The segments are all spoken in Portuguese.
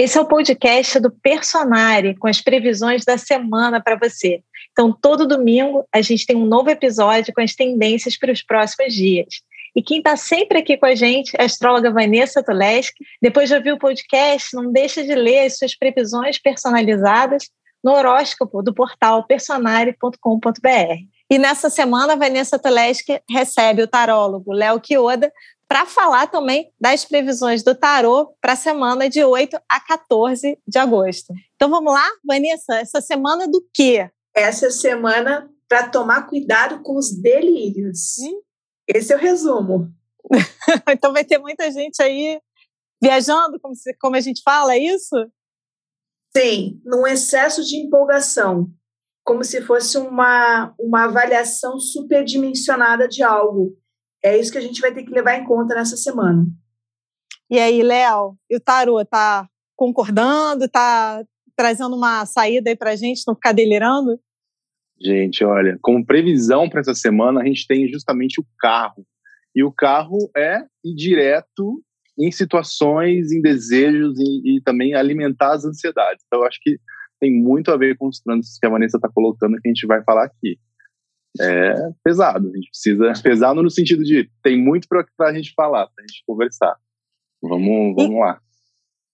Esse é o podcast do Personare, com as previsões da semana para você. Então, todo domingo a gente tem um novo episódio com as tendências para os próximos dias. E quem está sempre aqui com a gente é a astróloga Vanessa Tuleski. Depois de ouvir o podcast, não deixa de ler as suas previsões personalizadas no horóscopo do portal personare.com.br. E nessa semana, a Vanessa Tuleski recebe o tarólogo Léo Chioda para falar também das previsões do tarô para a semana de 8 a 14 de agosto. Então vamos lá, Vanessa, essa semana do quê? Essa semana para tomar cuidado com os delírios. Hum? Esse é o resumo. então vai ter muita gente aí viajando, como, se, como a gente fala, é isso? Sim, num excesso de empolgação, como se fosse uma, uma avaliação superdimensionada de algo. É isso que a gente vai ter que levar em conta nessa semana. E aí, Léo, e o Tarô tá concordando, tá trazendo uma saída aí pra gente, não ficar delirando? Gente, olha, como previsão para essa semana, a gente tem justamente o carro. E o carro é ir direto em situações, em desejos e, e também alimentar as ansiedades. Então, eu acho que tem muito a ver com os trânsitos que a Vanessa está colocando que a gente vai falar aqui. É pesado, a gente precisa. Pesado no sentido de tem muito para a gente falar, para a gente conversar. Vamos, vamos e, lá.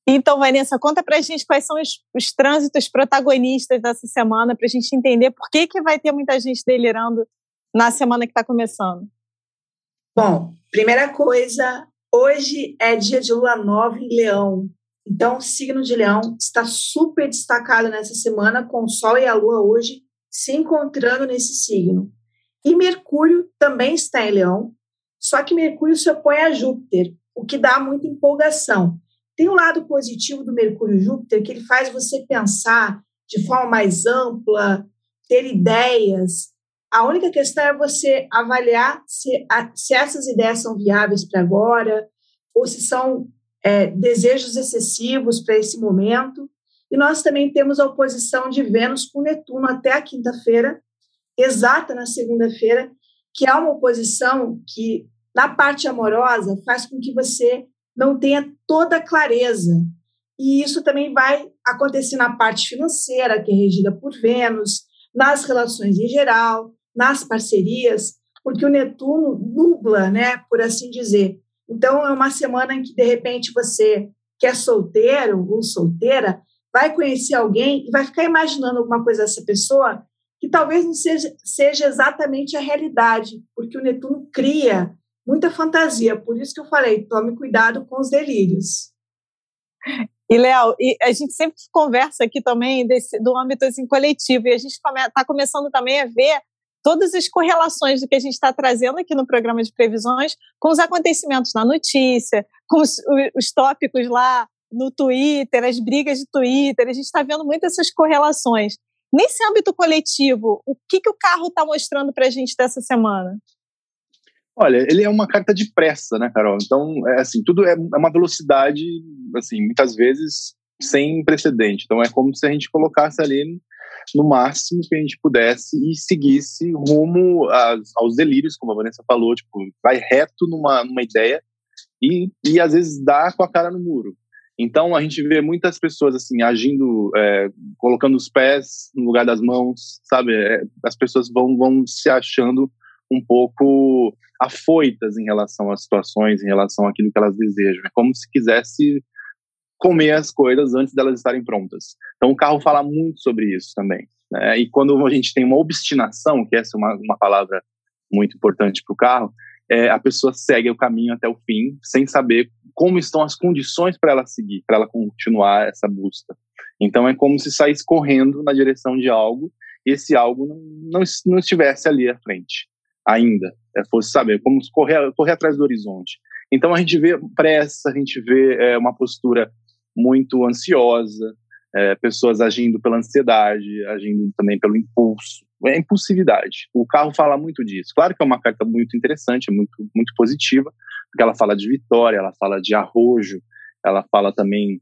Então, Vanessa, conta para a gente quais são os, os trânsitos protagonistas dessa semana, para a gente entender por que, que vai ter muita gente delirando na semana que está começando. Bom, primeira coisa, hoje é dia de lua nova em Leão. Então, o signo de Leão está super destacado nessa semana, com o Sol e a Lua hoje se encontrando nesse signo. E Mercúrio também está em Leão, só que Mercúrio se opõe a Júpiter, o que dá muita empolgação. Tem um lado positivo do Mercúrio Júpiter que ele faz você pensar de forma mais ampla, ter ideias. A única questão é você avaliar se, a, se essas ideias são viáveis para agora, ou se são é, desejos excessivos para esse momento. E nós também temos a oposição de Vênus com Netuno até a quinta-feira, exata na segunda-feira, que é uma oposição que, na parte amorosa, faz com que você não tenha toda a clareza. E isso também vai acontecer na parte financeira, que é regida por Vênus, nas relações em geral, nas parcerias, porque o Netuno nubla, né, por assim dizer. Então, é uma semana em que, de repente, você que é solteiro ou solteira, vai conhecer alguém e vai ficar imaginando alguma coisa dessa pessoa que talvez não seja, seja exatamente a realidade, porque o Netuno cria muita fantasia. Por isso que eu falei, tome cuidado com os delírios. E, Léo, a gente sempre conversa aqui também desse, do âmbito assim, coletivo, e a gente está começando também a ver todas as correlações do que a gente está trazendo aqui no programa de previsões com os acontecimentos na notícia, com os, os tópicos lá no Twitter, as brigas de Twitter, a gente está vendo muitas essas correlações. Nesse âmbito coletivo, o que, que o carro está mostrando para a gente dessa semana? Olha, ele é uma carta de pressa, né, Carol? Então, é assim, tudo é, é uma velocidade, assim, muitas vezes sem precedente. Então, é como se a gente colocasse ali no máximo que a gente pudesse e seguisse rumo às, aos delírios, como a Vanessa falou, tipo, vai reto numa, numa ideia e, e às vezes dá com a cara no muro. Então a gente vê muitas pessoas assim agindo, é, colocando os pés no lugar das mãos, sabe? É, as pessoas vão, vão se achando um pouco afoitas em relação às situações, em relação àquilo que elas desejam. É como se quisesse comer as coisas antes delas estarem prontas. Então o carro fala muito sobre isso também. Né? E quando a gente tem uma obstinação, que essa é uma, uma palavra muito importante para o carro, é, a pessoa segue o caminho até o fim, sem saber como estão as condições para ela seguir, para ela continuar essa busca. Então é como se saísse correndo na direção de algo e esse algo não, não, não estivesse ali à frente ainda. É, fosse saber, como correr, correr atrás do horizonte. Então a gente vê pressa, a gente vê é, uma postura muito ansiosa, é, pessoas agindo pela ansiedade, agindo também pelo impulso, é impulsividade. O carro fala muito disso. Claro que é uma carta muito interessante, muito, muito positiva, porque ela fala de vitória, ela fala de arrojo, ela fala também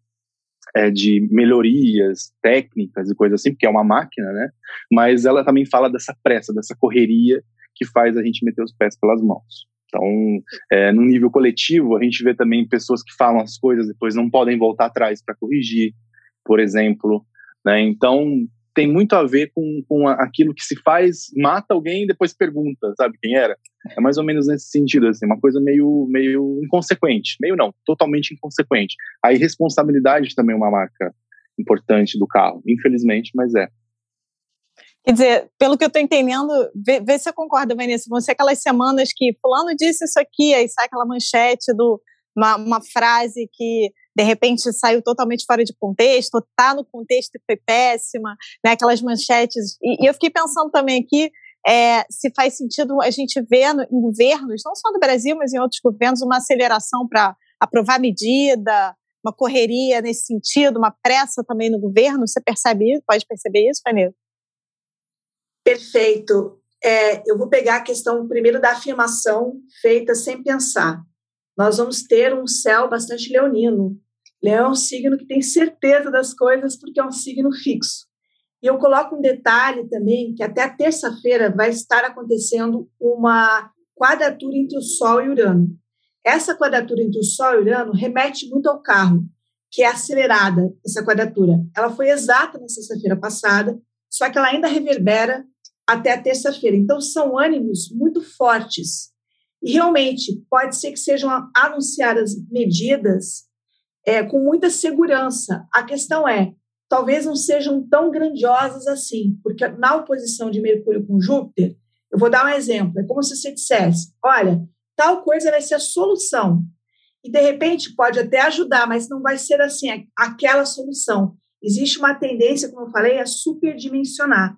é, de melhorias técnicas e coisas assim, porque é uma máquina, né? Mas ela também fala dessa pressa, dessa correria que faz a gente meter os pés pelas mãos. Então, é, no nível coletivo, a gente vê também pessoas que falam as coisas depois não podem voltar atrás para corrigir, por exemplo. Né? Então, tem muito a ver com, com aquilo que se faz, mata alguém e depois pergunta, sabe quem era? É mais ou menos nesse sentido, assim, uma coisa meio, meio inconsequente. Meio não, totalmente inconsequente. A irresponsabilidade também é uma marca importante do carro, infelizmente, mas é. Quer dizer, pelo que eu estou entendendo, vê, vê, se você concorda, Vanessa, vão ser aquelas semanas que fulano disse isso aqui, aí sai aquela manchete do uma, uma frase que de repente saiu totalmente fora de contexto, está no contexto e foi péssima, né? aquelas manchetes. E, e eu fiquei pensando também aqui é, se faz sentido a gente ver no, em governos, não só no Brasil, mas em outros governos, uma aceleração para aprovar medida, uma correria nesse sentido, uma pressa também no governo. Você percebe isso? Pode perceber isso, Vanessa? Perfeito. É, eu vou pegar a questão primeiro da afirmação feita sem pensar. Nós vamos ter um céu bastante leonino. Leão é um signo que tem certeza das coisas porque é um signo fixo. E eu coloco um detalhe também que até terça-feira vai estar acontecendo uma quadratura entre o Sol e Urano. Essa quadratura entre o Sol e Urano remete muito ao carro, que é acelerada, essa quadratura. Ela foi exata na sexta-feira passada, só que ela ainda reverbera até a terça-feira. Então, são ânimos muito fortes. E realmente, pode ser que sejam anunciadas medidas é, com muita segurança. A questão é, talvez não sejam tão grandiosas assim, porque na oposição de Mercúrio com Júpiter, eu vou dar um exemplo, é como se você dissesse, olha, tal coisa vai ser a solução, e de repente pode até ajudar, mas não vai ser assim, aquela solução. Existe uma tendência, como eu falei, a superdimensionar.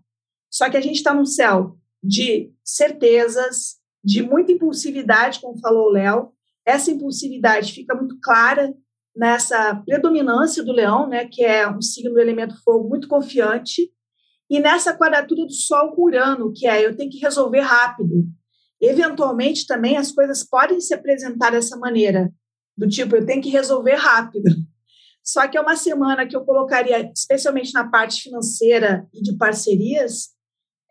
Só que a gente está num céu de certezas, de muita impulsividade, como falou o Léo. Essa impulsividade fica muito clara nessa predominância do leão, né, que é um signo do elemento fogo muito confiante, e nessa quadratura do Sol com Urano, que é eu tenho que resolver rápido. Eventualmente também as coisas podem se apresentar dessa maneira, do tipo eu tenho que resolver rápido. Só que é uma semana que eu colocaria, especialmente na parte financeira e de parcerias,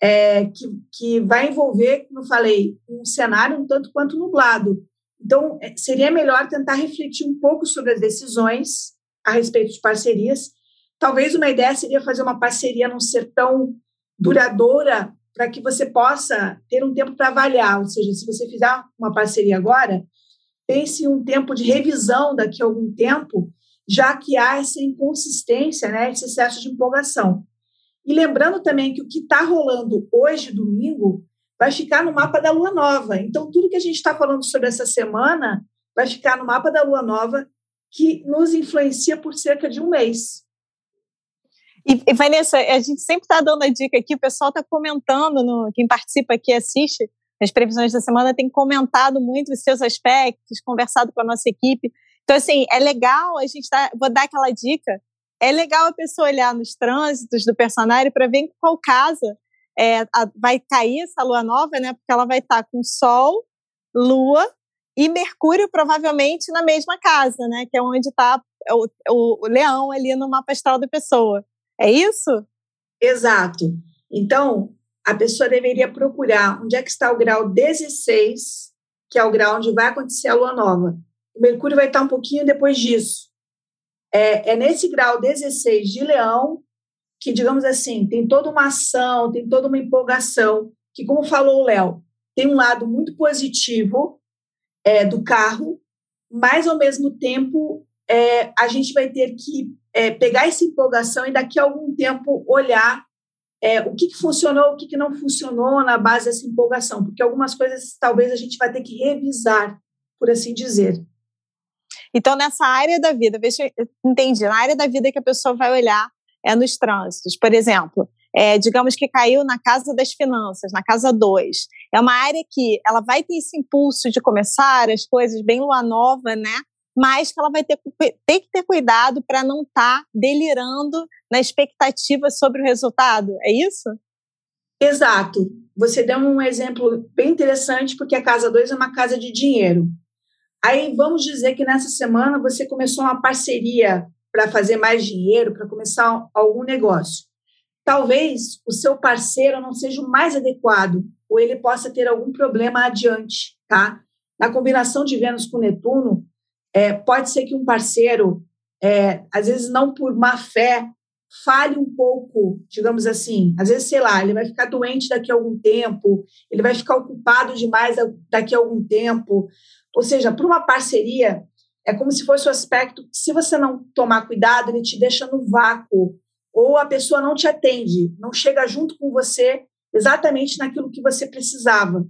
é, que, que vai envolver, como eu falei, um cenário um tanto quanto nublado. Então, é, seria melhor tentar refletir um pouco sobre as decisões a respeito de parcerias. Talvez uma ideia seria fazer uma parceria não ser tão duradoura para que você possa ter um tempo para avaliar. Ou seja, se você fizer uma parceria agora, pense em um tempo de revisão daqui a algum tempo, já que há essa inconsistência, né, esse excesso de empolgação. E lembrando também que o que está rolando hoje, domingo, vai ficar no mapa da lua nova. Então, tudo que a gente está falando sobre essa semana vai ficar no mapa da lua nova, que nos influencia por cerca de um mês. E, e Vanessa, a gente sempre está dando a dica aqui, o pessoal está comentando, no, quem participa aqui assiste, as previsões da semana tem comentado muito os seus aspectos, conversado com a nossa equipe. Então, assim, é legal a gente tá, vou dar aquela dica, é legal a pessoa olhar nos trânsitos do personagem para ver em qual casa é, a, vai cair essa lua nova, né? Porque ela vai estar tá com Sol, Lua e Mercúrio provavelmente na mesma casa, né? Que é onde está o, o, o, leão ali no mapa astral da pessoa. É isso? Exato. Então, a pessoa deveria procurar onde é que está o grau 16, que é o grau onde vai acontecer a lua nova. O Mercúrio vai estar um pouquinho depois disso. É, é nesse grau 16 de leão que, digamos assim, tem toda uma ação, tem toda uma empolgação, que, como falou o Léo, tem um lado muito positivo é, do carro, mas, ao mesmo tempo, é, a gente vai ter que é, pegar essa empolgação e, daqui a algum tempo, olhar é, o que, que, funcionou, o que, que não funcionou na base dessa empolgação, porque algumas coisas talvez a gente vai ter que revisar, por assim dizer. Então, nessa área da vida, veja, entendi, na área da vida que a pessoa vai olhar é nos trânsitos. Por exemplo, é, digamos que caiu na casa das finanças, na casa 2. É uma área que ela vai ter esse impulso de começar as coisas bem lua nova, né? Mas que ela vai ter, ter que ter cuidado para não estar tá delirando na expectativa sobre o resultado. É isso? Exato. Você deu um exemplo bem interessante, porque a casa 2 é uma casa de dinheiro. Aí vamos dizer que nessa semana você começou uma parceria para fazer mais dinheiro, para começar algum negócio. Talvez o seu parceiro não seja o mais adequado, ou ele possa ter algum problema adiante, tá? na combinação de Vênus com Netuno, é, pode ser que um parceiro, é, às vezes não por má fé, fale um pouco, digamos assim. Às vezes, sei lá, ele vai ficar doente daqui a algum tempo, ele vai ficar ocupado demais daqui a algum tempo. Ou seja, para uma parceria, é como se fosse o aspecto que, se você não tomar cuidado, ele te deixa no vácuo, ou a pessoa não te atende, não chega junto com você exatamente naquilo que você precisava.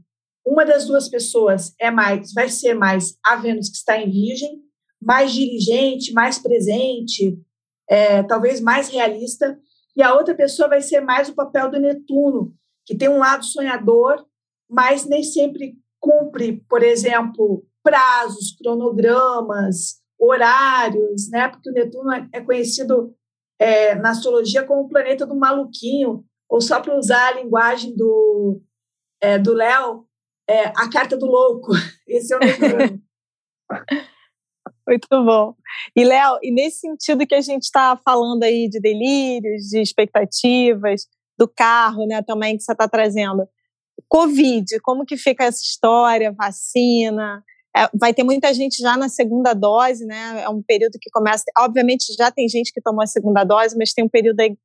Uma das duas pessoas é mais, vai ser mais a Vênus que está em Virgem, mais dirigente, mais presente, é, talvez mais realista, e a outra pessoa vai ser mais o papel do Netuno, que tem um lado sonhador, mas nem sempre cumpre, por exemplo, prazos, cronogramas, horários, né? Porque o Netuno é, é conhecido é, na astrologia como o planeta do maluquinho, ou só para usar a linguagem do é, do Léo, é, a carta do louco. Esse é o Netuno. Muito bom. E, Léo, e nesse sentido que a gente está falando aí de delírios, de expectativas, do carro, né, também que você está trazendo. Covid, como que fica essa história, vacina? É, vai ter muita gente já na segunda dose, né? É um período que começa. Obviamente, já tem gente que tomou a segunda dose, mas tem um período aí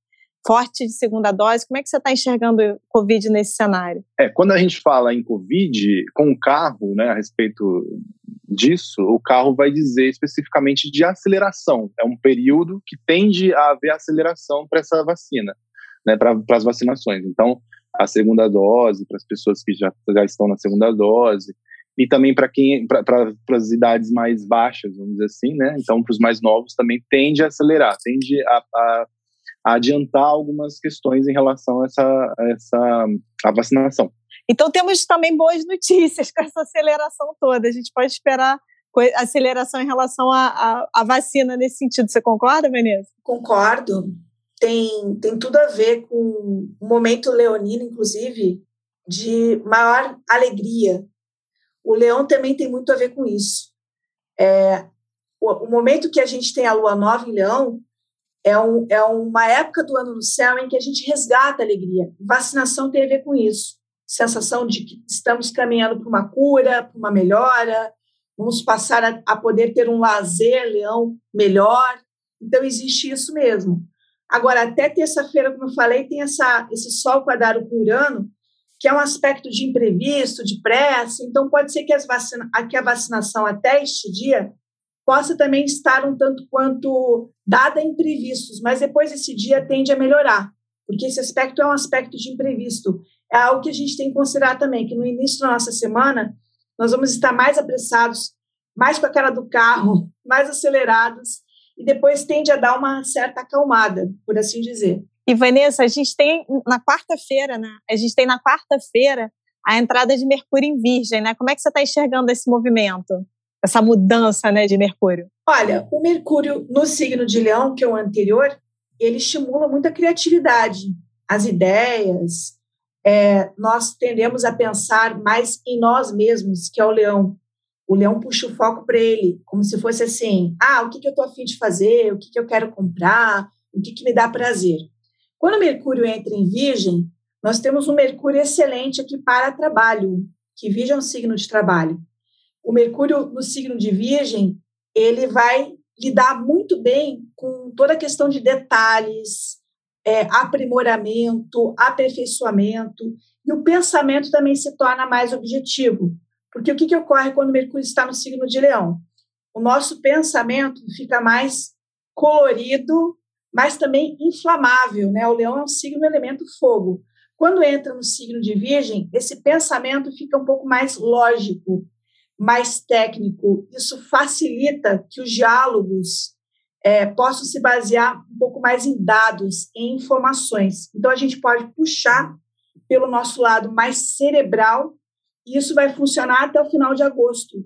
forte de segunda dose. Como é que você está enxergando o Covid nesse cenário? É, quando a gente fala em Covid, com o carro, né, a respeito disso, o carro vai dizer especificamente de aceleração. É um período que tende a haver aceleração para essa vacina, né, para as vacinações. Então, a segunda dose, para as pessoas que já, já estão na segunda dose, e também para quem para as idades mais baixas, vamos dizer assim, né? Então, para os mais novos também tende a acelerar, tende a, a a adiantar algumas questões em relação a essa, a essa a vacinação. Então temos também boas notícias com essa aceleração toda. A gente pode esperar aceleração em relação à, à, vacina nesse sentido. Você concorda, Vanessa? Concordo. Tem, tem tudo a ver com o momento leonino, inclusive, de maior alegria. O leão também tem muito a ver com isso. É, o, o momento que a gente tem a lua nova em leão é, um, é uma época do ano no céu em que a gente resgata a alegria. Vacinação tem a ver com isso. Sensação de que estamos caminhando para uma cura, para uma melhora, vamos passar a, a poder ter um lazer, leão, melhor. Então, existe isso mesmo. Agora, até terça-feira, como eu falei, tem essa, esse sol quadrado com Urano, que é um aspecto de imprevisto, de pressa. Então, pode ser que, as vacina, que a vacinação até este dia possa também estar um tanto quanto dada a imprevistos, mas depois esse dia tende a melhorar, porque esse aspecto é um aspecto de imprevisto. É algo que a gente tem que considerar também, que no início da nossa semana nós vamos estar mais apressados, mais com a cara do carro, mais acelerados, e depois tende a dar uma certa acalmada, por assim dizer. E Vanessa, a gente tem na quarta-feira, né? A gente tem na quarta-feira a entrada de Mercúrio em Virgem, né? Como é que você está enxergando esse movimento? essa mudança né, de Mercúrio? Olha, o Mercúrio no signo de Leão, que é o anterior, ele estimula muito a criatividade, as ideias. É, nós tendemos a pensar mais em nós mesmos, que é o Leão. O Leão puxa o foco para ele, como se fosse assim: ah, o que, que eu estou afim de fazer, o que, que eu quero comprar, o que, que me dá prazer. Quando Mercúrio entra em Virgem, nós temos um Mercúrio excelente aqui para trabalho, que Virgem é um signo de trabalho o Mercúrio no signo de Virgem, ele vai lidar muito bem com toda a questão de detalhes, é, aprimoramento, aperfeiçoamento, e o pensamento também se torna mais objetivo. Porque o que, que ocorre quando Mercúrio está no signo de Leão? O nosso pensamento fica mais colorido, mas também inflamável. Né? O Leão é um signo elemento fogo. Quando entra no signo de Virgem, esse pensamento fica um pouco mais lógico, mais técnico, isso facilita que os diálogos é, possam se basear um pouco mais em dados, em informações. Então, a gente pode puxar pelo nosso lado mais cerebral e isso vai funcionar até o final de agosto.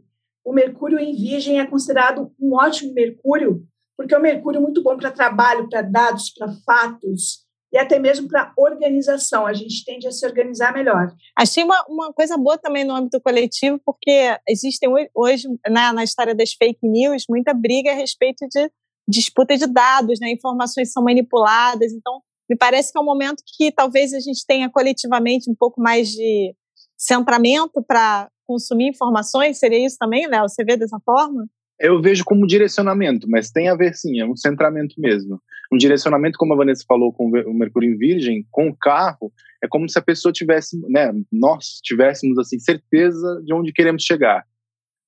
O Mercúrio em Virgem é considerado um ótimo Mercúrio, porque é um Mercúrio muito bom para trabalho, para dados, para fatos, e até mesmo para organização. A gente tende a se organizar melhor. Achei uma, uma coisa boa também no âmbito coletivo, porque existem hoje, né, na história das fake news, muita briga a respeito de disputa de dados, né? informações são manipuladas. Então, me parece que é um momento que talvez a gente tenha coletivamente um pouco mais de centramento para consumir informações? Seria isso também, Léo? Você vê dessa forma? Eu vejo como direcionamento, mas tem a ver sim, é um centramento mesmo. Um direcionamento, como a Vanessa falou com o Mercúrio em Virgem, com o carro, é como se a pessoa tivesse, né, nós tivéssemos assim certeza de onde queremos chegar.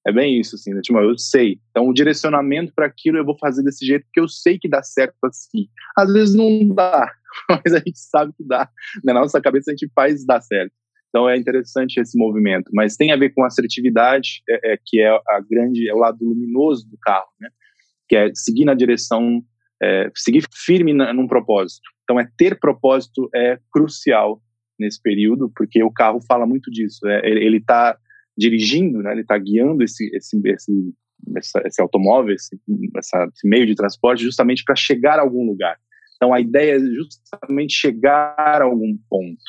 É bem isso, assim, né? Tipo, eu sei. Então, o direcionamento para aquilo eu vou fazer desse jeito porque eu sei que dá certo assim. Às vezes não dá, mas a gente sabe que dá. Na nossa cabeça a gente faz dar certo. Então é interessante esse movimento, mas tem a ver com assertividade, é, é, que é a grande, é o lado luminoso do carro, né? Que é seguir na direção, é, seguir firme na, num propósito. Então é ter propósito é crucial nesse período, porque o carro fala muito disso. É, ele está dirigindo, né? Ele está guiando esse esse, esse esse, esse automóvel, esse, essa, esse meio de transporte, justamente para chegar a algum lugar. Então a ideia é justamente chegar a algum ponto.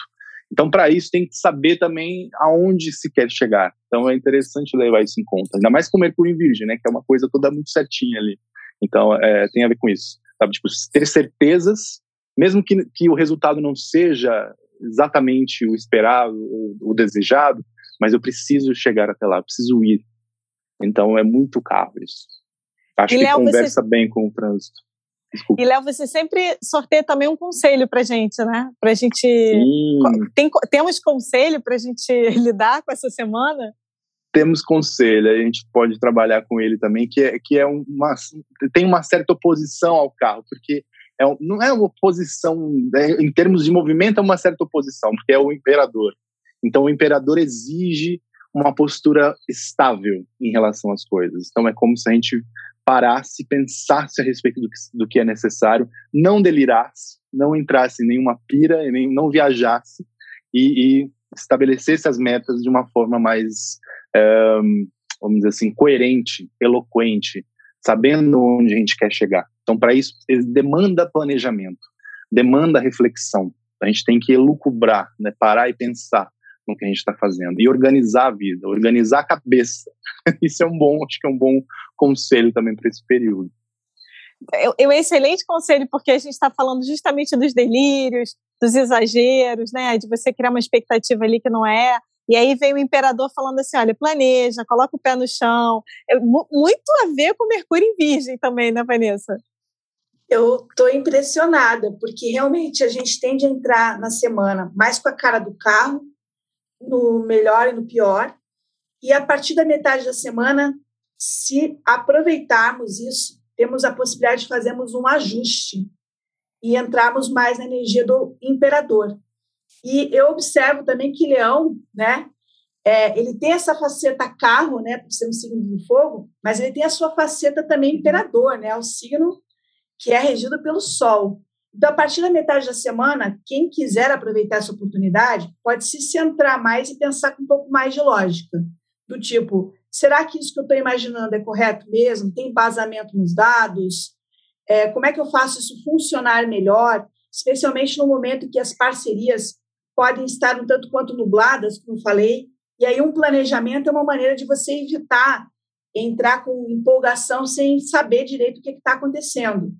Então, para isso, tem que saber também aonde se quer chegar. Então, é interessante levar isso em conta. Ainda mais com o Mercúrio em Virgem, né? Que é uma coisa toda muito certinha ali. Então, é, tem a ver com isso. Sabe? Tipo, ter certezas, mesmo que, que o resultado não seja exatamente o esperado, o, o desejado, mas eu preciso chegar até lá, preciso ir. Então, é muito carro isso. Acho e que Léo, conversa você... bem com o trânsito. Desculpa. E, Léo, você sempre sorteia também um conselho para gente, né? Para gente. Tem, temos conselho para a gente lidar com essa semana? Temos conselho, a gente pode trabalhar com ele também, que é, que é uma. tem uma certa oposição ao carro, porque é, não é uma oposição, é, em termos de movimento, é uma certa oposição, porque é o imperador. Então, o imperador exige uma postura estável em relação às coisas. Então, é como se a gente parasse, pensasse a respeito do que, do que é necessário, não delirasse, não entrasse em nenhuma pira, nem não viajasse e, e estabelecesse as metas de uma forma mais, vamos dizer assim, coerente, eloquente, sabendo onde a gente quer chegar. Então, para isso, demanda planejamento, demanda reflexão. A gente tem que elucubrar, né, parar e pensar no que a gente está fazendo e organizar a vida, organizar a cabeça. Isso é um bom, acho que é um bom conselho também para esse período. É um excelente conselho, porque a gente está falando justamente dos delírios, dos exageros, né? De você criar uma expectativa ali que não é. E aí vem o imperador falando assim: olha, planeja, coloca o pé no chão. É muito a ver com Mercúrio em Virgem também, né, Vanessa? Eu estou impressionada, porque realmente a gente tende a entrar na semana mais com a cara do carro, no melhor e no pior, e a partir da metade da semana se aproveitarmos isso, temos a possibilidade de fazermos um ajuste e entrarmos mais na energia do imperador. E eu observo também que Leão, né, é, ele tem essa faceta carro, né, por ser um signo de fogo, mas ele tem a sua faceta também imperador, né, o signo que é regido pelo Sol. Então, a partir da metade da semana, quem quiser aproveitar essa oportunidade pode se centrar mais e pensar com um pouco mais de lógica, do tipo, Será que isso que eu estou imaginando é correto mesmo? Tem embasamento nos dados? É, como é que eu faço isso funcionar melhor? Especialmente no momento que as parcerias podem estar um tanto quanto nubladas, como falei. E aí, um planejamento é uma maneira de você evitar entrar com empolgação sem saber direito o que está acontecendo.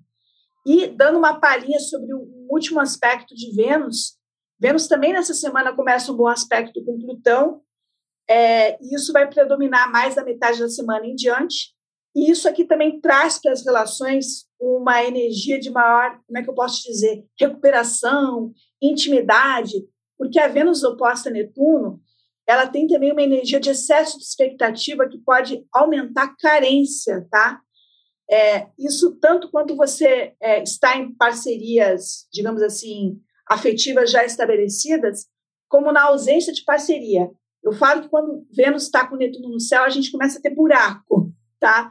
E dando uma palhinha sobre o último aspecto de Vênus, Vênus também nessa semana começa um bom aspecto com Plutão, é, isso vai predominar mais da metade da semana em diante. E isso aqui também traz para as relações uma energia de maior, como é que eu posso dizer, recuperação, intimidade, porque a Vênus oposta a Netuno, ela tem também uma energia de excesso de expectativa que pode aumentar a carência, tá? É, isso tanto quanto você é, está em parcerias, digamos assim, afetivas já estabelecidas, como na ausência de parceria. Eu falo que quando Vênus está com Netuno no céu, a gente começa a ter buraco, tá?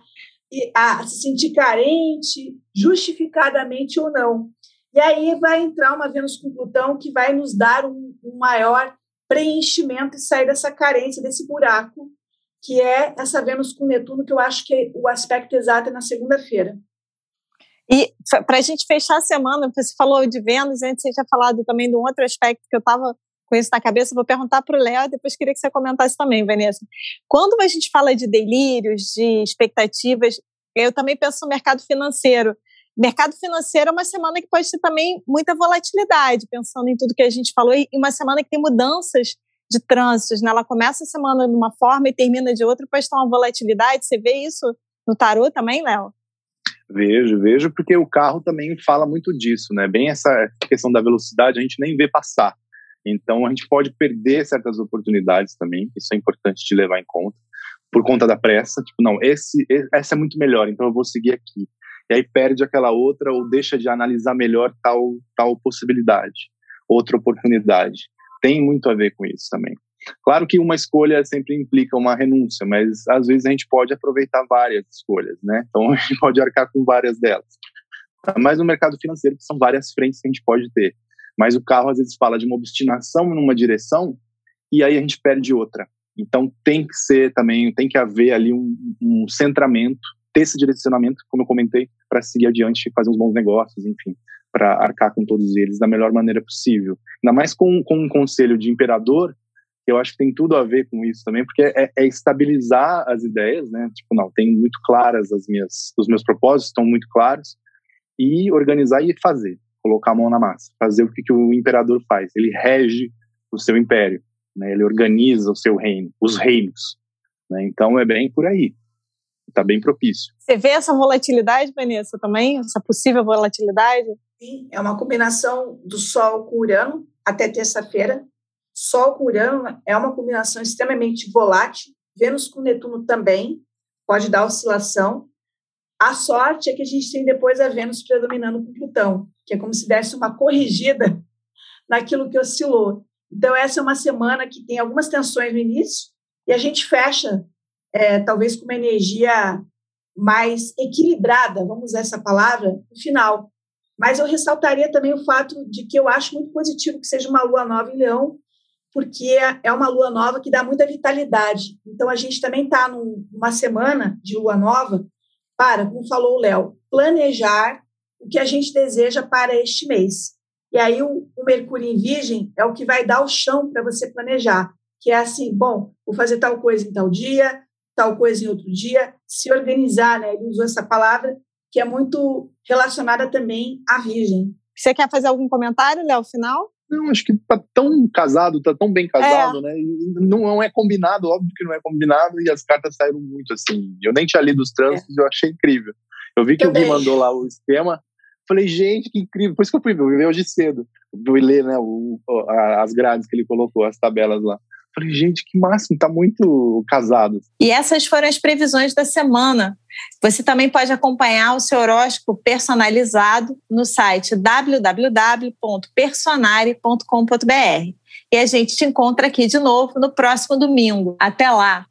E a se sentir carente, justificadamente ou não. E aí vai entrar uma Vênus com Plutão que vai nos dar um, um maior preenchimento e sair dessa carência, desse buraco, que é essa Vênus com Netuno, que eu acho que o aspecto exato é na segunda-feira. E para a gente fechar a semana, você falou de Vênus, antes você tinha falado também de um outro aspecto que eu estava com isso na cabeça, vou perguntar para o Léo, depois queria que você comentasse também, Vanessa. Quando a gente fala de delírios, de expectativas, eu também penso no mercado financeiro. Mercado financeiro é uma semana que pode ter também muita volatilidade, pensando em tudo que a gente falou, e uma semana que tem mudanças de trânsitos, né? Ela começa a semana de uma forma e termina de outra, pode ter uma volatilidade. Você vê isso no tarô também, Léo? Vejo, vejo, porque o carro também fala muito disso, né? Bem essa questão da velocidade, a gente nem vê passar. Então, a gente pode perder certas oportunidades também, isso é importante de levar em conta, por conta da pressa. Tipo, não, esse, essa é muito melhor, então eu vou seguir aqui. E aí perde aquela outra ou deixa de analisar melhor tal, tal possibilidade, outra oportunidade. Tem muito a ver com isso também. Claro que uma escolha sempre implica uma renúncia, mas às vezes a gente pode aproveitar várias escolhas, né? Então a gente pode arcar com várias delas. Mas no mercado financeiro são várias frentes que a gente pode ter. Mas o carro às vezes fala de uma obstinação numa direção e aí a gente perde outra. Então tem que ser também, tem que haver ali um, um centramento, ter esse direcionamento, como eu comentei, para seguir adiante fazer uns bons negócios, enfim, para arcar com todos eles da melhor maneira possível. Ainda mais com, com um conselho de imperador, eu acho que tem tudo a ver com isso também, porque é, é, estabilizar as ideias, né? Tipo, não, tem muito claras as minhas, os meus propósitos estão muito claros e organizar e fazer, colocar a mão na massa, fazer o que, que o imperador faz. Ele rege o seu império, né? Ele organiza o seu reino, os reinos. Né? Então é bem por aí. Está bem propício. Você vê essa volatilidade, Vanessa, também? Essa possível volatilidade? É uma combinação do Sol com Urano até terça-feira. Sol com Urano é uma combinação extremamente volátil. Vênus com Netuno também pode dar oscilação. A sorte é que a gente tem depois a Vênus predominando com Plutão, que é como se desse uma corrigida naquilo que oscilou. Então, essa é uma semana que tem algumas tensões no início e a gente fecha, é, talvez com uma energia mais equilibrada, vamos usar essa palavra, no final. Mas eu ressaltaria também o fato de que eu acho muito positivo que seja uma lua nova em Leão, porque é uma lua nova que dá muita vitalidade. Então, a gente também está numa semana de lua nova para, como falou o Léo, planejar o que a gente deseja para este mês. E aí, o, o Mercúrio em Virgem é o que vai dar o chão para você planejar, que é assim: bom, vou fazer tal coisa em tal dia, tal coisa em outro dia, se organizar, né? Ele usou essa palavra, que é muito relacionada também à Virgem. Você quer fazer algum comentário, Léo, final? Não, acho que tá tão casado, tá tão bem casado, é. né? Não é combinado, óbvio que não é combinado, e as cartas saíram muito assim. Eu nem tinha lido os trânsitos, é. eu achei incrível. Eu vi que Também. o Gui mandou lá o esquema, falei, gente, que incrível. Por isso que eu fui ver hoje cedo. Fui ler, né, o, as grades que ele colocou, as tabelas lá. Falei, gente, que máximo, tá muito casado. E essas foram as previsões da semana. Você também pode acompanhar o seu horóscopo personalizado no site www.personare.com.br. E a gente te encontra aqui de novo no próximo domingo. Até lá!